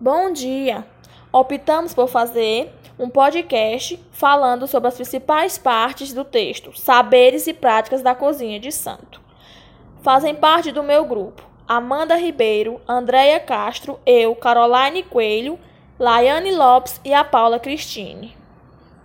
Bom dia! Optamos por fazer um podcast falando sobre as principais partes do texto, saberes e práticas da cozinha de santo. Fazem parte do meu grupo Amanda Ribeiro, Andréia Castro, eu, Caroline Coelho, Laiane Lopes e a Paula Cristine.